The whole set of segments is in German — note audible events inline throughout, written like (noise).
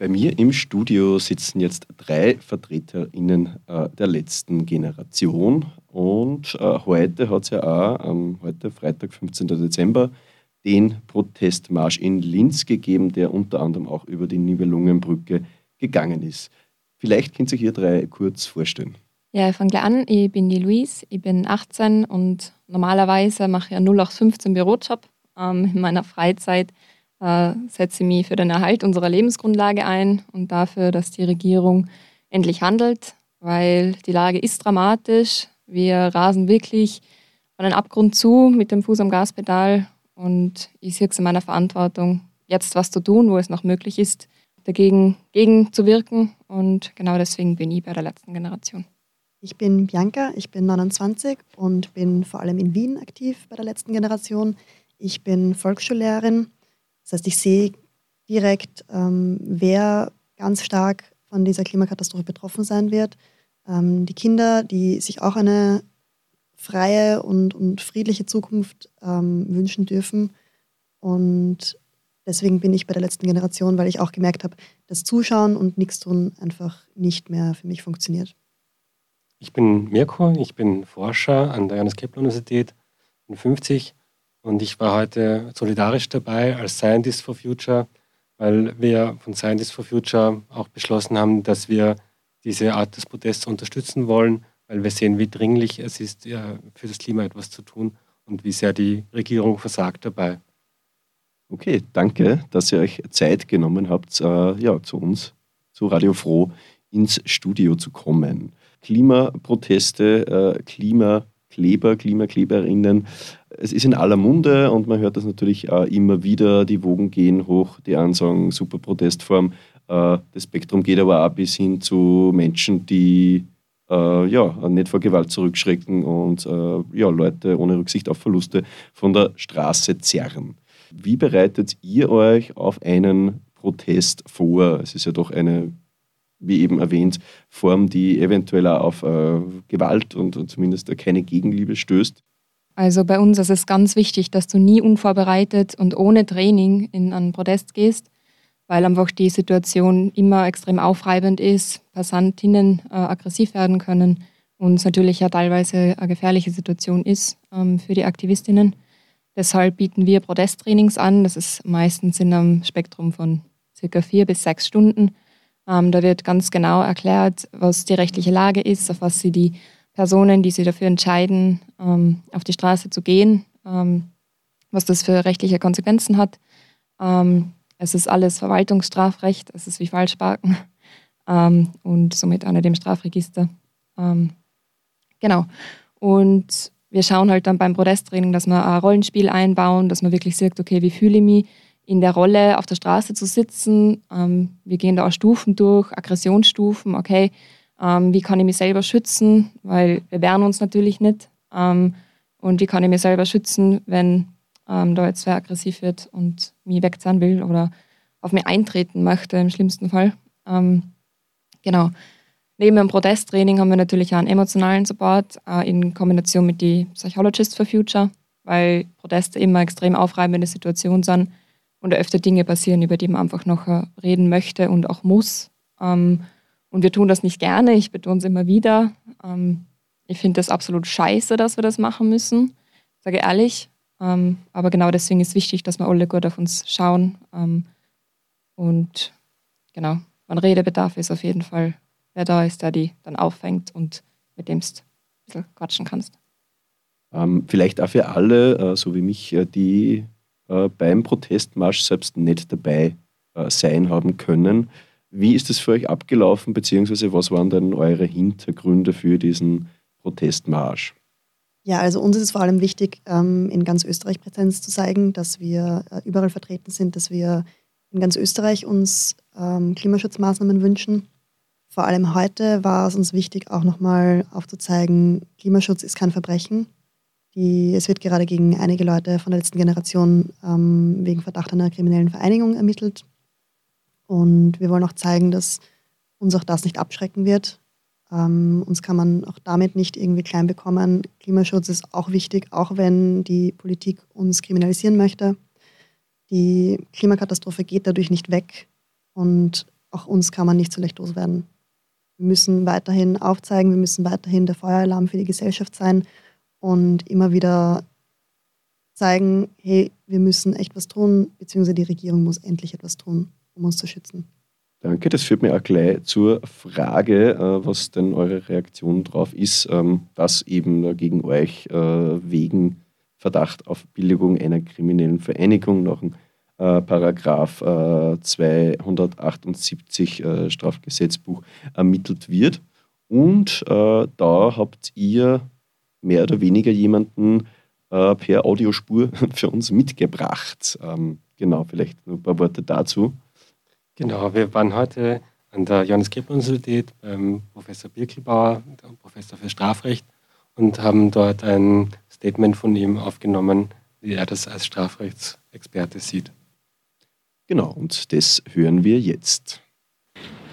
Bei mir im Studio sitzen jetzt drei VertreterInnen äh, der letzten Generation. Und äh, heute hat es ja auch, ähm, heute Freitag, 15. Dezember, den Protestmarsch in Linz gegeben, der unter anderem auch über die Nibelungenbrücke gegangen ist. Vielleicht könnt ihr ihr drei kurz vorstellen. Ja, ich fange gleich an. Ich bin die Luise, ich bin 18 und normalerweise mache ich einen 0815 Bürojob. Ähm, in meiner Freizeit äh, setze ich mich für den Erhalt unserer Lebensgrundlage ein und dafür, dass die Regierung endlich handelt, weil die Lage ist dramatisch. Wir rasen wirklich von einem Abgrund zu mit dem Fuß am Gaspedal und ich sehe es in meiner Verantwortung, jetzt was zu tun, wo es noch möglich ist, dagegen gegen zu wirken und genau deswegen bin ich bei der letzten Generation. Ich bin Bianca, ich bin 29 und bin vor allem in Wien aktiv bei der letzten Generation. Ich bin Volksschullehrerin das heißt, ich sehe direkt, ähm, wer ganz stark von dieser Klimakatastrophe betroffen sein wird. Ähm, die Kinder, die sich auch eine freie und, und friedliche Zukunft ähm, wünschen dürfen. Und deswegen bin ich bei der letzten Generation, weil ich auch gemerkt habe, dass Zuschauen und nichts tun einfach nicht mehr für mich funktioniert. Ich bin Mirko, ich bin Forscher an der Johannes Kepler Universität, bin 50 und ich war heute solidarisch dabei als Scientist for Future, weil wir von Scientists for Future auch beschlossen haben, dass wir diese Art des Protests unterstützen wollen, weil wir sehen, wie dringlich es ist, für das Klima etwas zu tun und wie sehr die Regierung versagt dabei. Okay, danke, dass ihr euch Zeit genommen habt, äh, ja, zu uns, zu Radio Froh, ins Studio zu kommen. Klimaproteste, äh, Klimakleber, Klimakleberinnen, es ist in aller Munde und man hört das natürlich immer wieder. Die Wogen gehen hoch, die einen sagen super Protestform. Äh, das Spektrum geht aber auch bis hin zu Menschen, die äh, ja, nicht vor Gewalt zurückschrecken und äh, ja, Leute ohne Rücksicht auf Verluste von der Straße zerren. Wie bereitet ihr euch auf einen Protest vor? Es ist ja doch eine, wie eben erwähnt, Form, die eventuell auf äh, Gewalt und, und zumindest keine Gegenliebe stößt. Also bei uns ist es ganz wichtig, dass du nie unvorbereitet und ohne Training in einen Protest gehst, weil einfach die Situation immer extrem aufreibend ist, Passantinnen äh, aggressiv werden können und es natürlich ja teilweise eine gefährliche Situation ist ähm, für die Aktivistinnen. Deshalb bieten wir Protesttrainings an. Das ist meistens in einem Spektrum von circa vier bis sechs Stunden. Ähm, da wird ganz genau erklärt, was die rechtliche Lage ist, auf was sie die Personen, die sich dafür entscheiden, ähm, auf die Straße zu gehen, ähm, was das für rechtliche Konsequenzen hat. Ähm, es ist alles Verwaltungsstrafrecht, es ist wie Falschparken (laughs) ähm, und somit auch nicht im Strafregister. Genau. Und wir schauen halt dann beim Protesttraining, dass wir ein Rollenspiel einbauen, dass man wirklich sagt, okay, wie fühle ich mich in der Rolle auf der Straße zu sitzen. Ähm, wir gehen da auch Stufen durch, Aggressionsstufen, okay, ähm, wie kann ich mich selber schützen, weil wir wehren uns natürlich nicht. Ähm, und wie kann ich mich selber schützen, wenn ähm, da jetzt wer aggressiv wird und mich wegzahlen will oder auf mich eintreten möchte, im schlimmsten Fall. Ähm, genau. Neben dem Protesttraining haben wir natürlich auch einen emotionalen Support äh, in Kombination mit die Psychologists for Future, weil Proteste immer extrem aufreibende Situationen sind und öfter Dinge passieren, über die man einfach noch reden möchte und auch muss. Ähm, und wir tun das nicht gerne, ich betone es immer wieder. Ähm, ich finde das absolut scheiße, dass wir das machen müssen, sage ehrlich. Ähm, aber genau deswegen ist wichtig, dass wir alle gut auf uns schauen. Und genau, mein Redebedarf ist auf jeden Fall, wer da ist, der die dann auffängt und mit dem du ein bisschen quatschen kannst. Vielleicht auch für alle, äh, so wie mich, äh, die äh, beim Protestmarsch selbst nicht dabei äh, sein haben können. Wie ist das für euch abgelaufen, beziehungsweise was waren denn eure Hintergründe für diesen Protestmarsch? Ja, also uns ist es vor allem wichtig, ähm, in ganz Österreich Präsenz zu zeigen, dass wir äh, überall vertreten sind, dass wir in ganz Österreich uns ähm, Klimaschutzmaßnahmen wünschen. Vor allem heute war es uns wichtig, auch nochmal aufzuzeigen, Klimaschutz ist kein Verbrechen. Die, es wird gerade gegen einige Leute von der letzten Generation ähm, wegen Verdacht einer kriminellen Vereinigung ermittelt. Und wir wollen auch zeigen, dass uns auch das nicht abschrecken wird. Ähm, uns kann man auch damit nicht irgendwie klein bekommen. Klimaschutz ist auch wichtig, auch wenn die Politik uns kriminalisieren möchte. Die Klimakatastrophe geht dadurch nicht weg. Und auch uns kann man nicht so leicht loswerden. Wir müssen weiterhin aufzeigen, wir müssen weiterhin der Feueralarm für die Gesellschaft sein und immer wieder zeigen, hey, wir müssen echt was tun, beziehungsweise die Regierung muss endlich etwas tun, um uns zu schützen. Danke, das führt mir auch gleich zur Frage, äh, was denn eure Reaktion darauf ist, ähm, dass eben gegen euch äh, wegen Verdacht auf Billigung einer kriminellen Vereinigung nach dem äh, Paragraph 278 Strafgesetzbuch ermittelt wird. Und da habt ihr mehr oder weniger jemanden per Audiospur (laughs) für uns mitgebracht. Ähm, genau, vielleicht nur ein paar Worte dazu. Genau, wir waren heute an der Johannes Kepler Universität beim Professor Birkelbauer, Professor für Strafrecht, und haben dort ein Statement von ihm aufgenommen, wie er das als Strafrechtsexperte sieht. Genau, und das hören wir jetzt.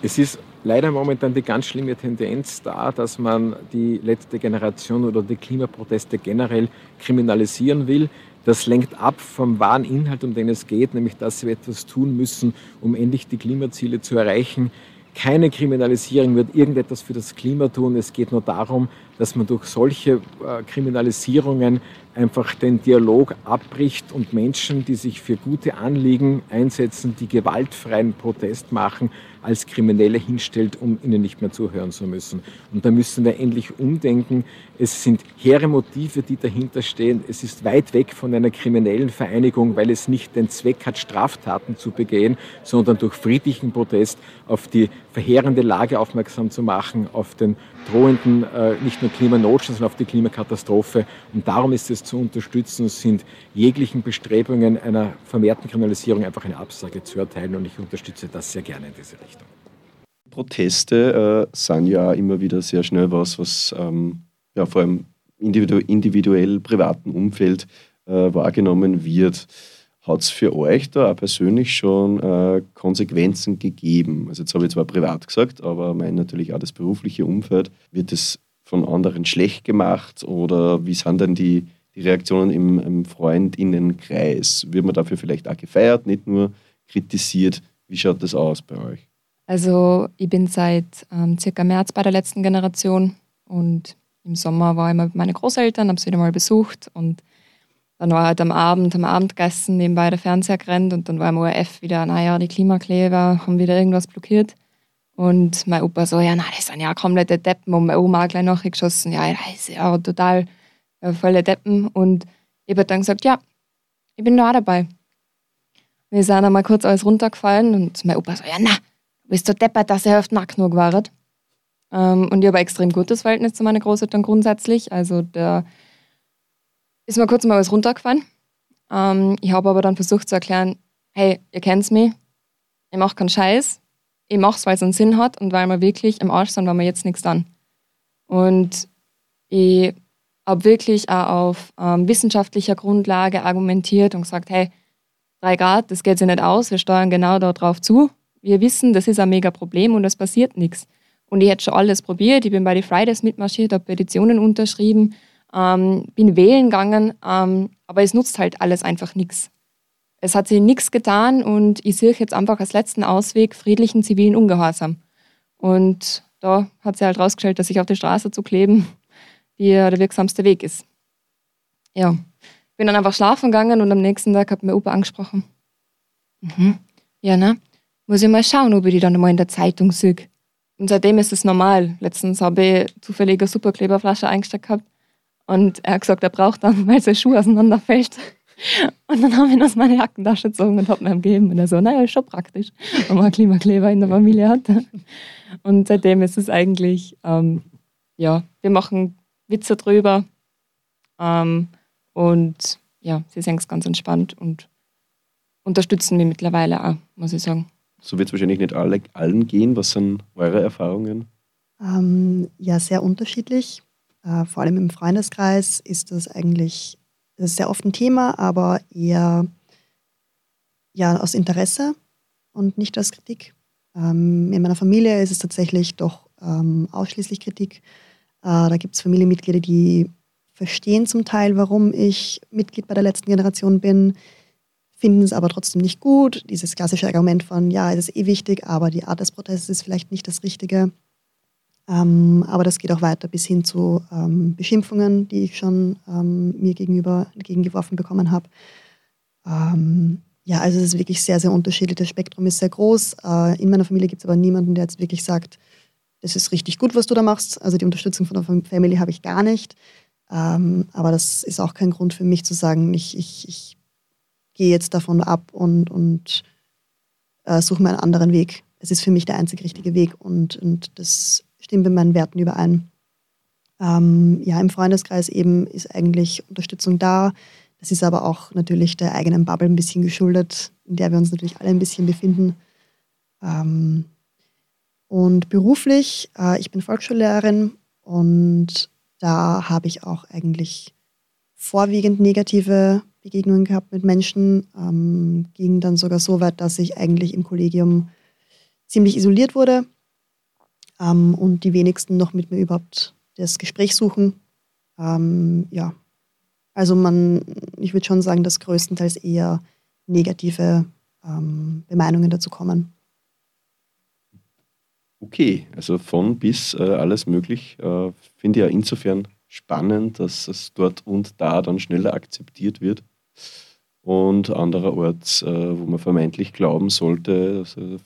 Es ist leider momentan die ganz schlimme Tendenz da, dass man die letzte Generation oder die Klimaproteste generell kriminalisieren will. Das lenkt ab vom wahren Inhalt, um den es geht, nämlich dass wir etwas tun müssen, um endlich die Klimaziele zu erreichen. Keine Kriminalisierung wird irgendetwas für das Klima tun. Es geht nur darum, dass man durch solche äh, Kriminalisierungen einfach den Dialog abbricht und Menschen, die sich für gute Anliegen einsetzen, die gewaltfreien Protest machen, als Kriminelle hinstellt, um ihnen nicht mehr zuhören zu müssen. Und da müssen wir endlich umdenken. Es sind hehre Motive, die dahinter stehen. Es ist weit weg von einer kriminellen Vereinigung, weil es nicht den Zweck hat, Straftaten zu begehen, sondern durch friedlichen Protest auf die verheerende Lage aufmerksam zu machen, auf den drohenden äh, nicht nur Klimanotstand, sondern auf die Klimakatastrophe. Und darum ist es zu unterstützen, sind jeglichen Bestrebungen einer vermehrten Kriminalisierung einfach eine Absage zu erteilen. Und ich unterstütze das sehr gerne in diese Richtung. Proteste äh, sind ja immer wieder sehr schnell was, was ähm, ja, vor allem individu individuell privaten Umfeld äh, wahrgenommen wird. Hat es für euch da auch persönlich schon äh, Konsequenzen gegeben? Also jetzt habe ich zwar privat gesagt, aber mein natürlich auch das berufliche Umfeld. Wird es von anderen schlecht gemacht oder wie sind denn die, die Reaktionen im, im Freundinnenkreis? Wird man dafür vielleicht auch gefeiert, nicht nur kritisiert? Wie schaut das aus bei euch? Also ich bin seit ähm, circa März bei der letzten Generation und im Sommer war ich mal mit meinen Großeltern, habe sie wieder mal besucht und dann war halt am Abend, am Abendessen nebenbei der Fernseher gerannt und dann war im ORF wieder, naja, die Klimakleber haben wieder irgendwas blockiert. Und mein Opa so, ja, nein, das sind ja komplette Deppen. Und meine Oma gleich nachgeschossen, ja, das ist ja total äh, volle Deppen. Und ich habe dann gesagt, ja, ich bin da auch dabei. Wir sind dann mal kurz alles runtergefallen und mein Opa so, ja, na, bist so deppert, dass er oft nackt genug war. Ähm, und ich habe ein extrem gutes Verhältnis zu meinen Großeltern grundsätzlich. Also der ist mir kurz mal was runtergefallen. Ähm, ich habe aber dann versucht zu erklären, hey, ihr kennt mich, ich mache keinen Scheiß, ich mache es, weil es einen Sinn hat und weil wir wirklich im Arsch sind, weil wir jetzt nichts dann. Und ich habe wirklich auch auf ähm, wissenschaftlicher Grundlage argumentiert und gesagt, hey, drei Grad, das geht sich nicht aus, wir steuern genau darauf zu. Wir wissen, das ist ein mega Problem und es passiert nichts. Und ich hätte schon alles probiert, ich bin bei den Fridays mitmarschiert, habe Petitionen unterschrieben, ähm, bin wählen gegangen, ähm, aber es nutzt halt alles einfach nichts. Es hat sich nichts getan und ich sehe jetzt einfach als letzten Ausweg friedlichen zivilen Ungehorsam. Und da hat sich halt rausgestellt, dass sich auf der Straße zu kleben (laughs) die der wirksamste Weg ist. Ja, bin dann einfach schlafen gegangen und am nächsten Tag hat mir Opa angesprochen. Mhm. Ja, ne? Muss ich mal schauen, ob ich die dann mal in der Zeitung sehe. Und seitdem ist es normal. Letztens habe ich zufällig eine Superkleberflasche eingesteckt gehabt und er hat gesagt, er braucht dann, (laughs) weil sein Schuh auseinanderfällt. Und dann habe ich ihn aus meiner Jackentasche gezogen und habe mir gegeben. Und er so, naja, ist schon praktisch, wenn man Klimakleber in der Familie hat. Und seitdem ist es eigentlich, ähm, ja, wir machen Witze drüber. Ähm, und ja, sie sehen es ganz entspannt und unterstützen mich mittlerweile auch, muss ich sagen. So wird es wahrscheinlich nicht alle, allen gehen. Was sind eure Erfahrungen? Ähm, ja, sehr unterschiedlich. Äh, vor allem im Freundeskreis ist das eigentlich das ist sehr oft ein Thema, aber eher ja, aus Interesse und nicht als Kritik. Ähm, in meiner Familie ist es tatsächlich doch ähm, ausschließlich Kritik. Äh, da gibt es Familienmitglieder, die verstehen zum Teil, warum ich Mitglied bei der letzten Generation bin. Finden es aber trotzdem nicht gut. Dieses klassische Argument von, ja, es ist eh wichtig, aber die Art des Protestes ist vielleicht nicht das Richtige. Ähm, aber das geht auch weiter bis hin zu ähm, Beschimpfungen, die ich schon ähm, mir gegenüber entgegengeworfen bekommen habe. Ähm, ja, also es ist wirklich sehr, sehr unterschiedlich. Das Spektrum ist sehr groß. Äh, in meiner Familie gibt es aber niemanden, der jetzt wirklich sagt, das ist richtig gut, was du da machst. Also die Unterstützung von der Family habe ich gar nicht. Ähm, aber das ist auch kein Grund für mich zu sagen, ich, ich, ich gehe jetzt davon ab und, und äh, suche mir einen anderen Weg. Es ist für mich der einzig richtige Weg und, und das stimmt mit meinen Werten überein. Ähm, ja, im Freundeskreis eben ist eigentlich Unterstützung da. Das ist aber auch natürlich der eigenen Bubble ein bisschen geschuldet, in der wir uns natürlich alle ein bisschen befinden. Ähm, und beruflich, äh, ich bin Volksschullehrerin und da habe ich auch eigentlich vorwiegend negative Begegnungen gehabt mit Menschen. Ähm, ging dann sogar so weit, dass ich eigentlich im Kollegium ziemlich isoliert wurde ähm, und die wenigsten noch mit mir überhaupt das Gespräch suchen. Ähm, ja, also man, ich würde schon sagen, dass größtenteils eher negative ähm, Bemeinungen dazu kommen. Okay, also von bis äh, alles möglich. Äh, Finde ich ja insofern spannend, dass es dort und da dann schneller akzeptiert wird. Und andererorts, äh, wo man vermeintlich glauben sollte, also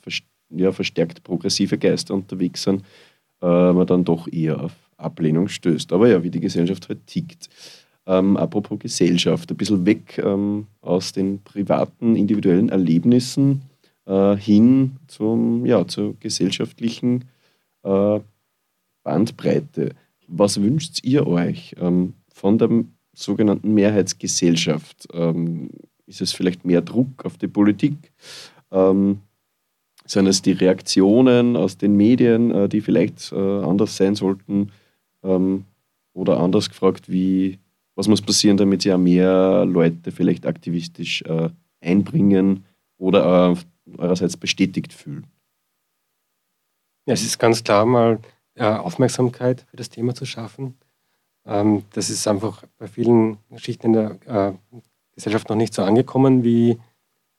ja, verstärkt progressive Geister unterwegs sind, äh, man dann doch eher auf Ablehnung stößt. Aber ja, wie die Gesellschaft halt tickt. Ähm, apropos Gesellschaft, ein bisschen weg ähm, aus den privaten, individuellen Erlebnissen äh, hin zum, ja, zur gesellschaftlichen äh, Bandbreite. Was wünscht ihr euch ähm, von der sogenannten Mehrheitsgesellschaft? Ähm, ist es vielleicht mehr Druck auf die Politik? Ähm, sind es die Reaktionen aus den Medien, äh, die vielleicht äh, anders sein sollten? Ähm, oder anders gefragt, wie, was muss passieren, damit sich auch mehr Leute vielleicht aktivistisch äh, einbringen oder eurerseits bestätigt fühlen? Ja, es ist ganz klar mal Aufmerksamkeit für das Thema zu schaffen. Ähm, das ist einfach bei vielen Schichten in der äh, Gesellschaft noch nicht so angekommen, wie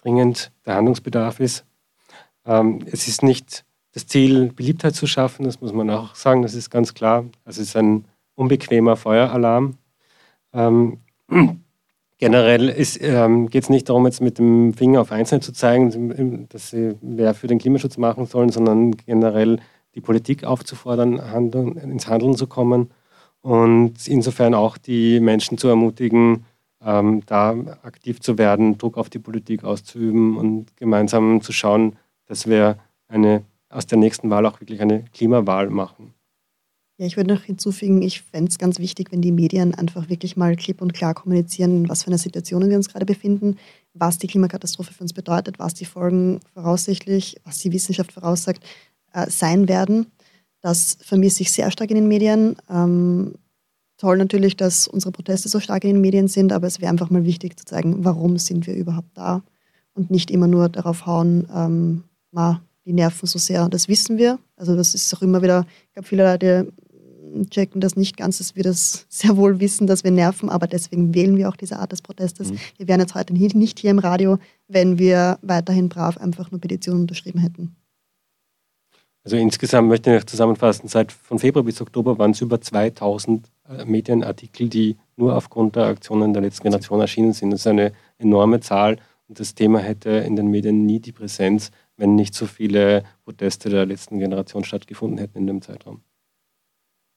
dringend der Handlungsbedarf ist. Ähm, es ist nicht das Ziel, Beliebtheit zu schaffen, das muss man auch sagen, das ist ganz klar. Es ist ein unbequemer Feueralarm. Ähm, (clears throat) generell ähm, geht es nicht darum, jetzt mit dem Finger auf Einzelne zu zeigen, dass sie wer für den Klimaschutz machen sollen, sondern generell die Politik aufzufordern, handeln, ins Handeln zu kommen und insofern auch die Menschen zu ermutigen, ähm, da aktiv zu werden, Druck auf die Politik auszuüben und gemeinsam zu schauen, dass wir eine, aus der nächsten Wahl auch wirklich eine Klimawahl machen. Ja, ich würde noch hinzufügen, ich fände es ganz wichtig, wenn die Medien einfach wirklich mal klipp und klar kommunizieren, was für eine Situation wir uns gerade befinden, was die Klimakatastrophe für uns bedeutet, was die Folgen voraussichtlich, was die Wissenschaft voraussagt, äh, sein werden. Das vermisse ich sehr stark in den Medien. Ähm, toll natürlich, dass unsere Proteste so stark in den Medien sind, aber es wäre einfach mal wichtig zu zeigen, warum sind wir überhaupt da und nicht immer nur darauf hauen, ähm, ma, die nerven so sehr. Das wissen wir. Also das ist auch immer wieder, ich glaube, viele Leute checken das nicht ganz, dass wir das (laughs) sehr wohl wissen, dass wir nerven, aber deswegen wählen wir auch diese Art des Protestes. Mhm. Wir wären jetzt heute nicht hier im Radio, wenn wir weiterhin brav einfach nur Petitionen unterschrieben hätten. Also insgesamt möchte ich zusammenfassen, seit von Februar bis Oktober waren es über 2000 äh, Medienartikel, die nur aufgrund der Aktionen der letzten Generation erschienen sind. Das ist eine enorme Zahl und das Thema hätte in den Medien nie die Präsenz, wenn nicht so viele Proteste der letzten Generation stattgefunden hätten in dem Zeitraum.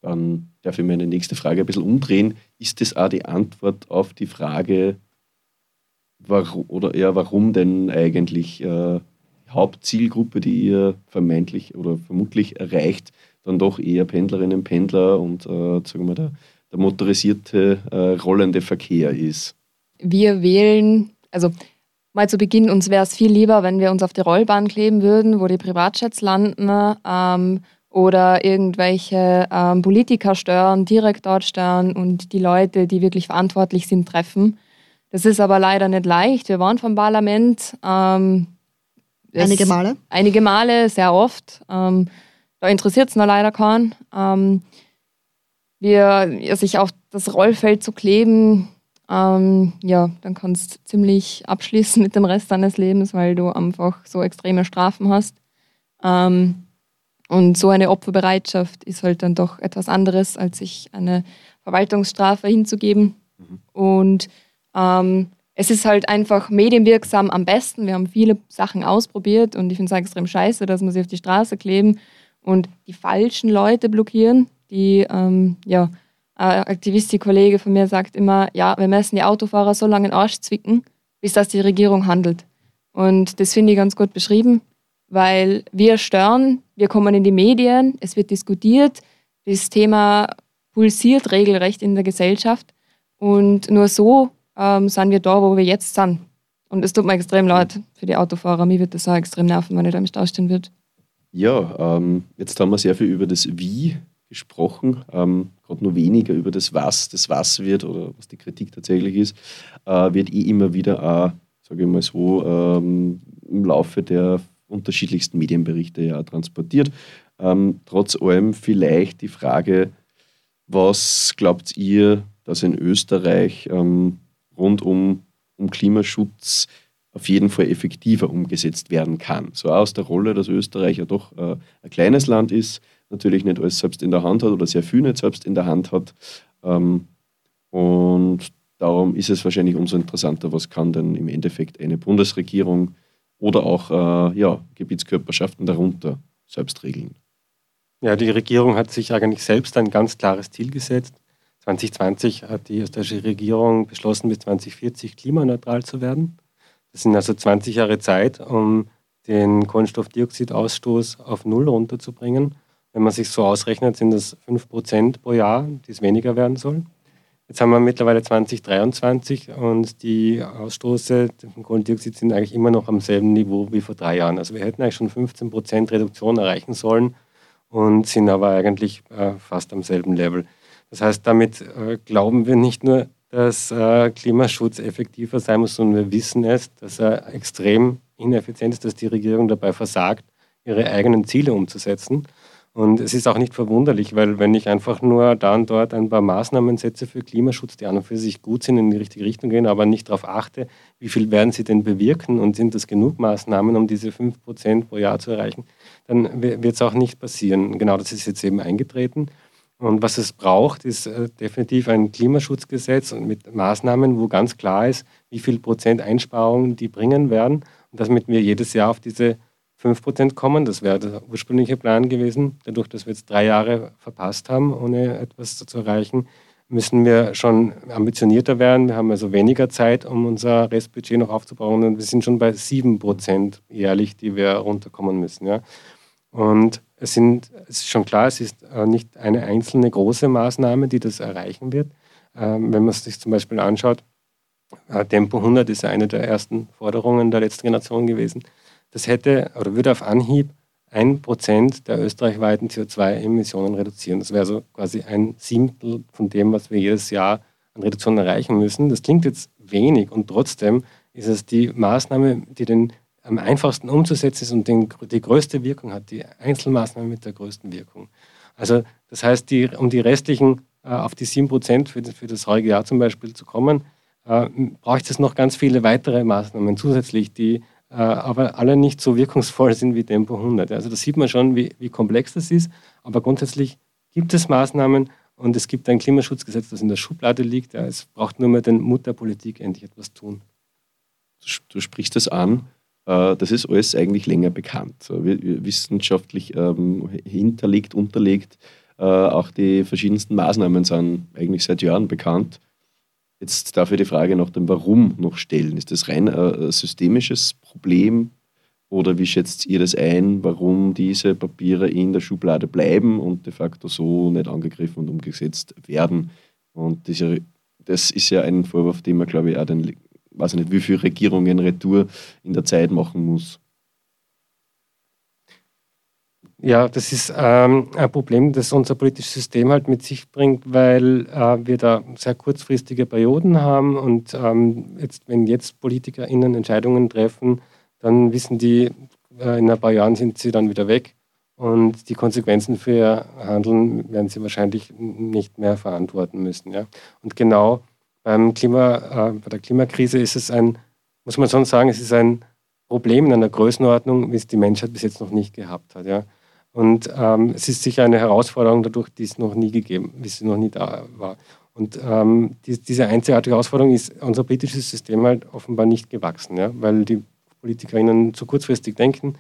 Dann darf ich meine nächste Frage ein bisschen umdrehen. Ist das auch die Antwort auf die Frage, warum, oder eher warum denn eigentlich äh, Hauptzielgruppe, die ihr vermeintlich oder vermutlich erreicht, dann doch eher Pendlerinnen, Pendler und äh, sagen wir, der, der motorisierte äh, rollende Verkehr ist. Wir wählen, also mal zu Beginn, uns wäre es viel lieber, wenn wir uns auf die Rollbahn kleben würden, wo die Privatjets landen ähm, oder irgendwelche ähm, Politiker stören, direkt dort stören und die Leute, die wirklich verantwortlich sind, treffen. Das ist aber leider nicht leicht. Wir waren vom Parlament. Ähm, Einige Male? Einige Male, sehr oft. Ähm, da interessiert es nur leider keinen. Ähm, wir, sich auf das Rollfeld zu kleben, ähm, ja, dann kannst du ziemlich abschließen mit dem Rest deines Lebens, weil du einfach so extreme Strafen hast. Ähm, und so eine Opferbereitschaft ist halt dann doch etwas anderes, als sich eine Verwaltungsstrafe hinzugeben. Mhm. Und ähm, es ist halt einfach medienwirksam am besten. Wir haben viele Sachen ausprobiert und ich finde es extrem scheiße, dass man sie auf die Straße kleben und die falschen Leute blockieren, die ähm, ja, ein Aktivistik-Kollege von mir sagt immer, ja, wir müssen die Autofahrer so lange in den Arsch zwicken, bis das die Regierung handelt. Und das finde ich ganz gut beschrieben, weil wir stören, wir kommen in die Medien, es wird diskutiert, das Thema pulsiert regelrecht in der Gesellschaft und nur so ähm, sind wir da, wo wir jetzt sind. Und es tut mir extrem leid für die Autofahrer. Mir wird das auch extrem nerven, wenn ich da im Stau stehen würde. Ja, ähm, jetzt haben wir sehr viel über das Wie gesprochen, ähm, gerade nur weniger über das Was, das Was wird oder was die Kritik tatsächlich ist, äh, wird eh immer wieder auch, sage ich mal so, ähm, im Laufe der unterschiedlichsten Medienberichte ja transportiert. Ähm, trotz allem vielleicht die Frage, was glaubt ihr, dass in Österreich ähm, rund um, um Klimaschutz auf jeden Fall effektiver umgesetzt werden kann. So aus der Rolle, dass Österreich ja doch äh, ein kleines Land ist, natürlich nicht alles selbst in der Hand hat oder sehr viel nicht selbst in der Hand hat. Ähm, und darum ist es wahrscheinlich umso interessanter, was kann denn im Endeffekt eine Bundesregierung oder auch äh, ja, Gebietskörperschaften darunter selbst regeln. Ja, die Regierung hat sich eigentlich selbst ein ganz klares Ziel gesetzt. 2020 hat die österreichische Regierung beschlossen, bis 2040 klimaneutral zu werden. Das sind also 20 Jahre Zeit, um den Kohlenstoffdioxidausstoß auf Null runterzubringen. Wenn man sich so ausrechnet, sind das 5% pro Jahr, die es weniger werden soll. Jetzt haben wir mittlerweile 2023 und die Ausstoße von Kohlendioxid sind eigentlich immer noch am selben Niveau wie vor drei Jahren. Also wir hätten eigentlich schon 15% Reduktion erreichen sollen und sind aber eigentlich äh, fast am selben Level. Das heißt, damit äh, glauben wir nicht nur, dass äh, Klimaschutz effektiver sein muss, sondern wir wissen es, dass er extrem ineffizient ist, dass die Regierung dabei versagt, ihre eigenen Ziele umzusetzen. Und es ist auch nicht verwunderlich, weil wenn ich einfach nur da und dort ein paar Maßnahmen setze für Klimaschutz, die an und für sich gut sind, in die richtige Richtung gehen, aber nicht darauf achte, wie viel werden sie denn bewirken und sind das genug Maßnahmen, um diese 5% pro Jahr zu erreichen, dann wird es auch nicht passieren. Genau das ist jetzt eben eingetreten. Und was es braucht, ist äh, definitiv ein Klimaschutzgesetz und mit Maßnahmen, wo ganz klar ist, wie viel Prozent Einsparungen die bringen werden und damit wir jedes Jahr auf diese 5% kommen. Das wäre der ursprüngliche Plan gewesen. Dadurch, dass wir jetzt drei Jahre verpasst haben, ohne etwas zu erreichen, müssen wir schon ambitionierter werden. Wir haben also weniger Zeit, um unser Restbudget noch aufzubauen. Und wir sind schon bei 7% jährlich, die wir runterkommen müssen. Ja. Und es, sind, es ist schon klar, es ist äh, nicht eine einzelne große Maßnahme, die das erreichen wird. Ähm, wenn man es sich zum Beispiel anschaut, äh, Tempo 100 ist eine der ersten Forderungen der letzten Generation gewesen das hätte oder würde auf Anhieb ein Prozent der österreichweiten CO2-Emissionen reduzieren. Das wäre also quasi ein Siebtel von dem, was wir jedes Jahr an Reduktionen erreichen müssen. Das klingt jetzt wenig und trotzdem ist es die Maßnahme, die den am einfachsten umzusetzen ist und den, die größte Wirkung hat, die Einzelmaßnahme mit der größten Wirkung. Also das heißt, die, um die restlichen äh, auf die 7% für, für das heutige Jahr zum Beispiel zu kommen, äh, braucht es noch ganz viele weitere Maßnahmen zusätzlich, die äh, aber alle nicht so wirkungsvoll sind wie Tempo 100. Also da sieht man schon, wie, wie komplex das ist. Aber grundsätzlich gibt es Maßnahmen und es gibt ein Klimaschutzgesetz, das in der Schublade liegt. Ja, es braucht nur mehr den Mut der Politik endlich etwas tun. Du sprichst das an. Äh, das ist alles eigentlich länger bekannt. Wissenschaftlich ähm, hinterlegt, unterlegt. Äh, auch die verschiedensten Maßnahmen sind eigentlich seit Jahren bekannt. Jetzt darf ich die Frage nach dem Warum noch stellen. Ist das rein ein systemisches Problem oder wie schätzt ihr das ein, warum diese Papiere in der Schublade bleiben und de facto so nicht angegriffen und umgesetzt werden? Und diese, das ist ja ein Vorwurf, den man, glaube ich, auch den, weiß ich nicht, wie viele Regierungen Retour in der Zeit machen muss. Ja, das ist ähm, ein Problem, das unser politisches System halt mit sich bringt, weil äh, wir da sehr kurzfristige Perioden haben und ähm, jetzt, wenn jetzt PolitikerInnen Entscheidungen treffen, dann wissen die, äh, in ein paar Jahren sind sie dann wieder weg und die Konsequenzen für ihr Handeln werden sie wahrscheinlich nicht mehr verantworten müssen. Ja? Und genau beim Klima, äh, bei der Klimakrise ist es ein, muss man schon sagen, es ist ein Problem in einer Größenordnung, wie es die Menschheit bis jetzt noch nicht gehabt hat. Ja. Und ähm, es ist sicher eine Herausforderung dadurch, die es noch nie gegeben, wie sie noch nie da war. Und ähm, die, diese einzigartige Herausforderung ist unser politisches System halt offenbar nicht gewachsen, ja, weil die Politikerinnen zu kurzfristig denken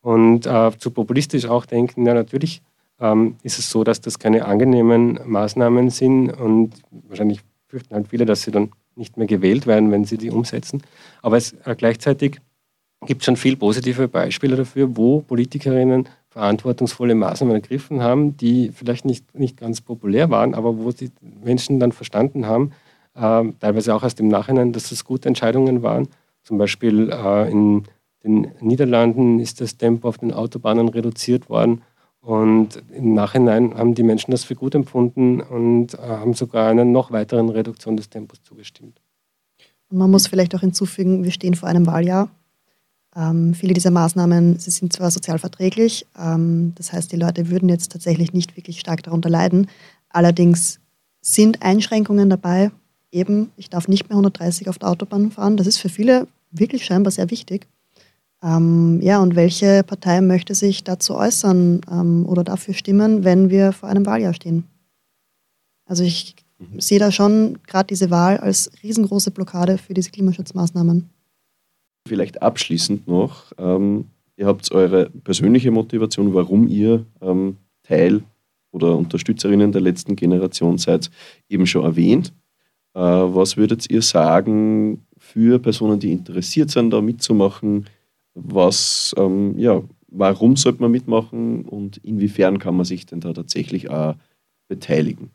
und äh, zu populistisch auch denken. Ja, natürlich ähm, ist es so, dass das keine angenehmen Maßnahmen sind und wahrscheinlich fürchten halt viele, dass sie dann nicht mehr gewählt werden, wenn sie die umsetzen. Aber es, äh, gleichzeitig gibt es schon viel positive Beispiele dafür, wo Politikerinnen verantwortungsvolle Maßnahmen ergriffen haben, die vielleicht nicht, nicht ganz populär waren, aber wo die Menschen dann verstanden haben, äh, teilweise auch erst im Nachhinein, dass das gute Entscheidungen waren. Zum Beispiel äh, in den Niederlanden ist das Tempo auf den Autobahnen reduziert worden und im Nachhinein haben die Menschen das für gut empfunden und äh, haben sogar einer noch weiteren Reduktion des Tempos zugestimmt. Man muss vielleicht auch hinzufügen, wir stehen vor einem Wahljahr. Ähm, viele dieser Maßnahmen, sie sind zwar sozial verträglich, ähm, das heißt, die Leute würden jetzt tatsächlich nicht wirklich stark darunter leiden. Allerdings sind Einschränkungen dabei. Eben, ich darf nicht mehr 130 auf der Autobahn fahren. Das ist für viele wirklich scheinbar sehr wichtig. Ähm, ja, und welche Partei möchte sich dazu äußern ähm, oder dafür stimmen, wenn wir vor einem Wahljahr stehen? Also ich mhm. sehe da schon gerade diese Wahl als riesengroße Blockade für diese Klimaschutzmaßnahmen. Vielleicht abschließend noch, ähm, ihr habt eure persönliche Motivation, warum ihr ähm, Teil oder Unterstützerinnen der letzten Generation seid, eben schon erwähnt. Äh, was würdet ihr sagen für Personen, die interessiert sind, da mitzumachen? Was, ähm, ja, warum sollte man mitmachen und inwiefern kann man sich denn da tatsächlich auch beteiligen?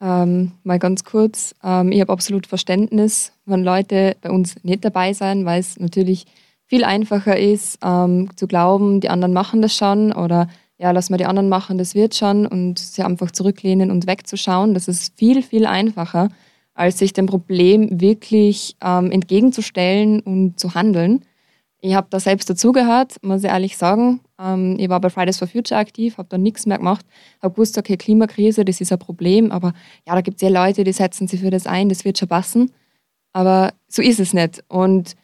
Ähm, mal ganz kurz, ähm, ich habe absolut Verständnis, wenn Leute bei uns nicht dabei sein, weil es natürlich viel einfacher ist, ähm, zu glauben, die anderen machen das schon oder ja, lass mal die anderen machen, das wird schon und sie einfach zurücklehnen und wegzuschauen. Das ist viel, viel einfacher, als sich dem Problem wirklich ähm, entgegenzustellen und zu handeln. Ich habe da selbst dazugehört, muss ich ehrlich sagen. Ähm, ich war bei Fridays for Future aktiv, habe da nichts mehr gemacht, habe gewusst, okay, Klimakrise, das ist ein Problem, aber ja, da gibt es ja Leute, die setzen sich für das ein, das wird schon passen. Aber so ist es nicht. Und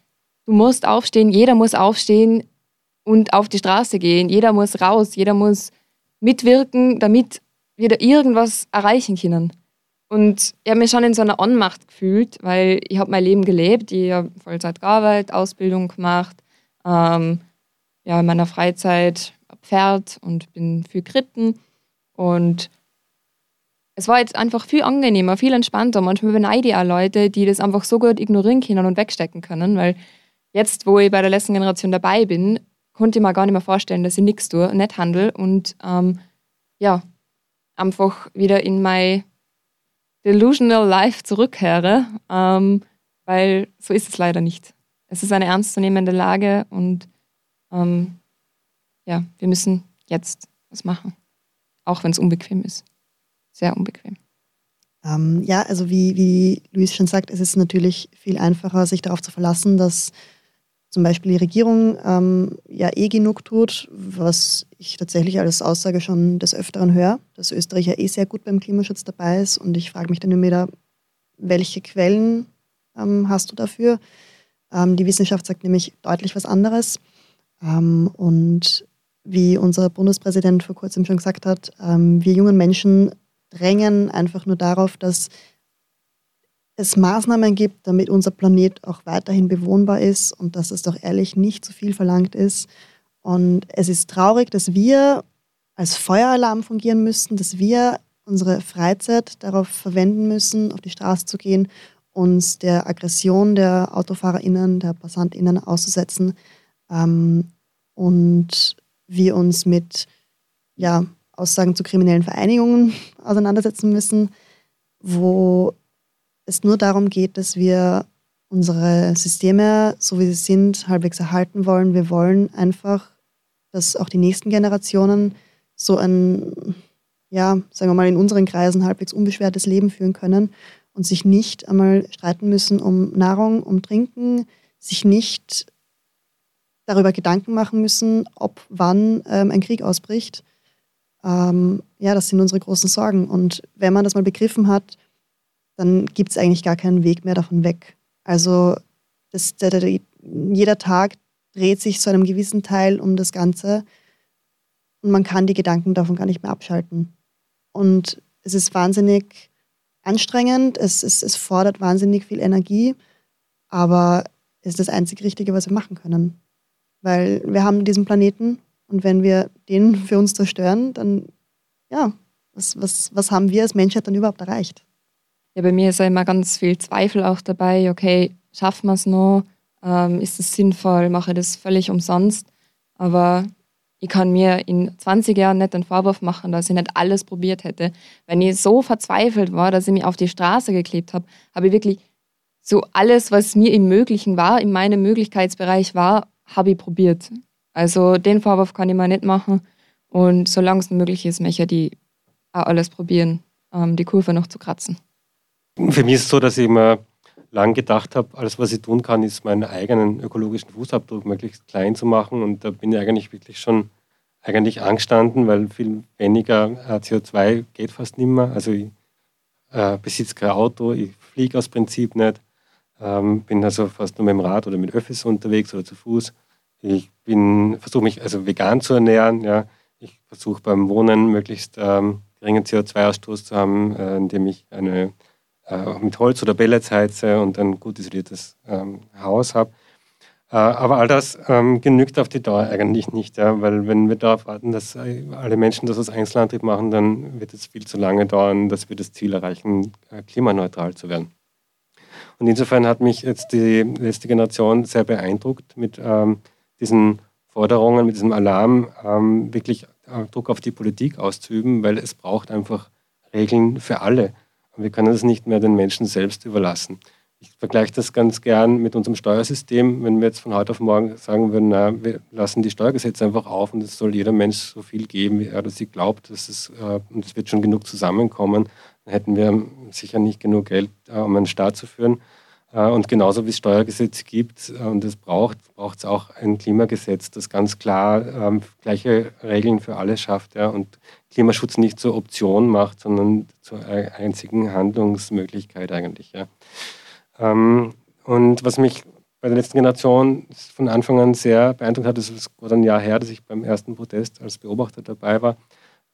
du musst aufstehen, jeder muss aufstehen und auf die Straße gehen. Jeder muss raus, jeder muss mitwirken, damit wir da irgendwas erreichen können. Und ich habe mich schon in so einer Ohnmacht gefühlt, weil ich habe mein Leben gelebt, ich habe Vollzeit gearbeitet, Ausbildung gemacht, ähm, ja, in meiner Freizeit Pferd und bin viel geritten. Und es war jetzt einfach viel angenehmer, viel entspannter. Manchmal beneide ich auch Leute, die das einfach so gut ignorieren können und wegstecken können, weil jetzt, wo ich bei der letzten Generation dabei bin, konnte ich mir gar nicht mehr vorstellen, dass ich nichts tue, nicht handle und ähm, ja, einfach wieder in mein delusional life zurückkehre, ähm, weil so ist es leider nicht es ist eine ernstzunehmende Lage und ähm, ja, wir müssen jetzt was machen. Auch wenn es unbequem ist. Sehr unbequem. Ähm, ja, also wie, wie Luis schon sagt, es ist natürlich viel einfacher, sich darauf zu verlassen, dass zum Beispiel die Regierung ähm, ja eh genug tut, was ich tatsächlich als Aussage schon des Öfteren höre, dass Österreich ja eh sehr gut beim Klimaschutz dabei ist. Und ich frage mich dann immer wieder, welche Quellen ähm, hast du dafür? Ähm, die Wissenschaft sagt nämlich deutlich was anderes. Ähm, und wie unser Bundespräsident vor kurzem schon gesagt hat, ähm, wir jungen Menschen drängen einfach nur darauf, dass es Maßnahmen gibt, damit unser Planet auch weiterhin bewohnbar ist und dass es doch ehrlich nicht zu viel verlangt ist. Und es ist traurig, dass wir als Feueralarm fungieren müssen, dass wir unsere Freizeit darauf verwenden müssen, auf die Straße zu gehen uns der Aggression der AutofahrerInnen, der PassantInnen auszusetzen ähm, und wir uns mit ja, Aussagen zu kriminellen Vereinigungen (laughs) auseinandersetzen müssen, wo es nur darum geht, dass wir unsere Systeme, so wie sie sind, halbwegs erhalten wollen. Wir wollen einfach, dass auch die nächsten Generationen so ein, ja, sagen wir mal, in unseren Kreisen halbwegs unbeschwertes Leben führen können und sich nicht einmal streiten müssen um Nahrung, um Trinken, sich nicht darüber Gedanken machen müssen, ob wann ähm, ein Krieg ausbricht. Ähm, ja, das sind unsere großen Sorgen. Und wenn man das mal begriffen hat, dann gibt es eigentlich gar keinen Weg mehr davon weg. Also das, der, der, jeder Tag dreht sich zu einem gewissen Teil um das Ganze und man kann die Gedanken davon gar nicht mehr abschalten. Und es ist wahnsinnig anstrengend, es, es, es fordert wahnsinnig viel Energie, aber es ist das einzig Richtige, was wir machen können. Weil wir haben diesen Planeten und wenn wir den für uns zerstören, dann ja, was, was, was haben wir als Menschheit dann überhaupt erreicht? Ja, bei mir ist ja immer ganz viel Zweifel auch dabei, okay, schaffen wir es noch? Ähm, ist es sinnvoll? Mache ich das völlig umsonst? Aber ich kann mir in 20 Jahren nicht den Vorwurf machen, dass ich nicht alles probiert hätte. Wenn ich so verzweifelt war, dass ich mich auf die Straße geklebt habe, habe ich wirklich so alles, was mir im Möglichen war, in meinem Möglichkeitsbereich war, habe ich probiert. Also den Vorwurf kann ich mir nicht machen. Und solange es möglich ist, möchte ich auch alles probieren, ähm, die Kurve noch zu kratzen. Für mich ist es so, dass ich immer lang gedacht habe, alles, was ich tun kann, ist meinen eigenen ökologischen Fußabdruck möglichst klein zu machen. Und da bin ich eigentlich wirklich schon eigentlich angestanden, weil viel weniger äh, CO2 geht fast nicht mehr. Also ich äh, besitze kein Auto, ich fliege aus Prinzip nicht, ähm, bin also fast nur mit dem Rad oder mit Öffis unterwegs oder zu Fuß. Ich versuche mich also vegan zu ernähren. Ja. Ich versuche beim Wohnen möglichst ähm, geringen CO2-Ausstoß zu haben, äh, indem ich eine mit Holz oder Pellets heize und ein gut isoliertes ähm, Haus habe. Äh, aber all das ähm, genügt auf die Dauer eigentlich nicht, ja, weil wenn wir darauf warten, dass alle Menschen das als Einzelantrieb machen, dann wird es viel zu lange dauern, dass wir das Ziel erreichen, äh, klimaneutral zu werden. Und insofern hat mich jetzt die letzte Generation sehr beeindruckt mit ähm, diesen Forderungen, mit diesem Alarm, ähm, wirklich äh, Druck auf die Politik auszuüben, weil es braucht einfach Regeln für alle. Wir können das nicht mehr den Menschen selbst überlassen. Ich vergleiche das ganz gern mit unserem Steuersystem. Wenn wir jetzt von heute auf morgen sagen würden, na, wir lassen die Steuergesetze einfach auf und es soll jeder Mensch so viel geben, wie er oder sie glaubt, dass es, äh, und es wird schon genug zusammenkommen, dann hätten wir sicher nicht genug Geld, äh, um einen Staat zu führen. Äh, und genauso wie es Steuergesetze gibt äh, und es braucht, braucht es auch ein Klimagesetz, das ganz klar ähm, gleiche Regeln für alle schafft ja, und Klimaschutz nicht zur Option macht, sondern zur einzigen Handlungsmöglichkeit eigentlich. Ja. Ähm, und was mich bei der letzten Generation von Anfang an sehr beeindruckt hat, das ist gerade ein Jahr her, dass ich beim ersten Protest als Beobachter dabei war,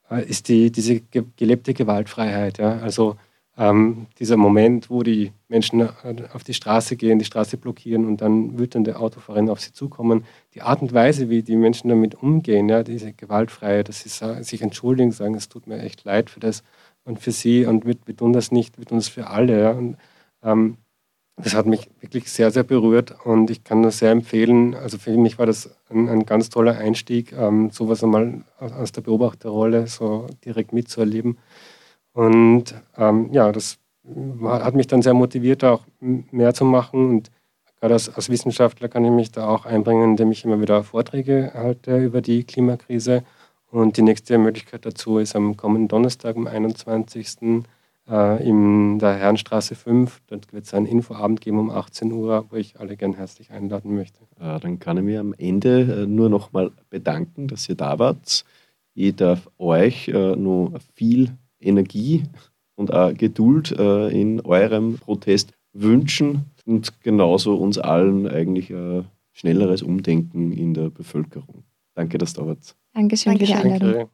äh, ist die, diese gelebte Gewaltfreiheit. Ja. Also ähm, dieser Moment, wo die Menschen äh, auf die Straße gehen, die Straße blockieren und dann wütende Autofahrerinnen auf sie zukommen, die Art und Weise, wie die Menschen damit umgehen, ja, diese gewaltfreie, dass sie sich entschuldigen, sagen, es tut mir echt leid für das und für sie und wir, wir tun das nicht, wir tun das für alle. Ja. Und, ähm, das hat mich wirklich sehr, sehr berührt und ich kann nur sehr empfehlen, also für mich war das ein, ein ganz toller Einstieg, ähm, sowas einmal aus der Beobachterrolle so direkt mitzuerleben. Und ähm, ja, das hat mich dann sehr motiviert, auch mehr zu machen. Und gerade als, als, Wissenschaftler kann ich mich da auch einbringen, indem ich immer wieder Vorträge halte über die Klimakrise. Und die nächste Möglichkeit dazu ist am kommenden Donnerstag, am 21. Äh, in der Herrenstraße 5. Dort wird es einen Infoabend geben um 18 Uhr, wo ich alle gern herzlich einladen möchte. Äh, dann kann ich mir am Ende äh, nur noch mal bedanken, dass ihr da wart. Ich darf euch äh, nur viel Energie und auch Geduld äh, in eurem Protest wünschen und genauso uns allen eigentlich ein schnelleres Umdenken in der Bevölkerung. Danke, dass du da wart. Dankeschön für die Einladung.